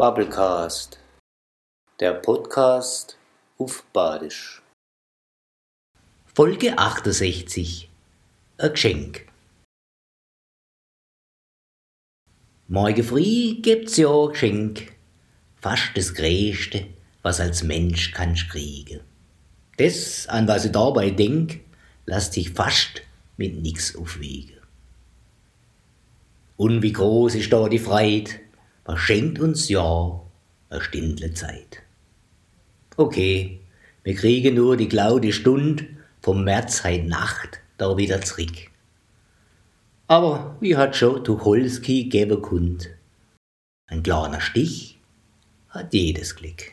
Bubblecast, der Podcast auf Badisch. Folge 68 Ein Geschenk. Morgen früh gibt's ja ein Geschenk, fast das Größte, was als Mensch kannst kriegen. Das, an was ich dabei denk, lässt sich fast mit nix aufwiegen. Und wie groß ist da die Freit, was schenkt uns ja eine Stindle Zeit. Okay, wir kriegen nur die glaude Stund vom März heut Nacht da wieder zurück. Aber wie hat schon Tucholsky geben kund, ein kleiner Stich hat jedes Glück.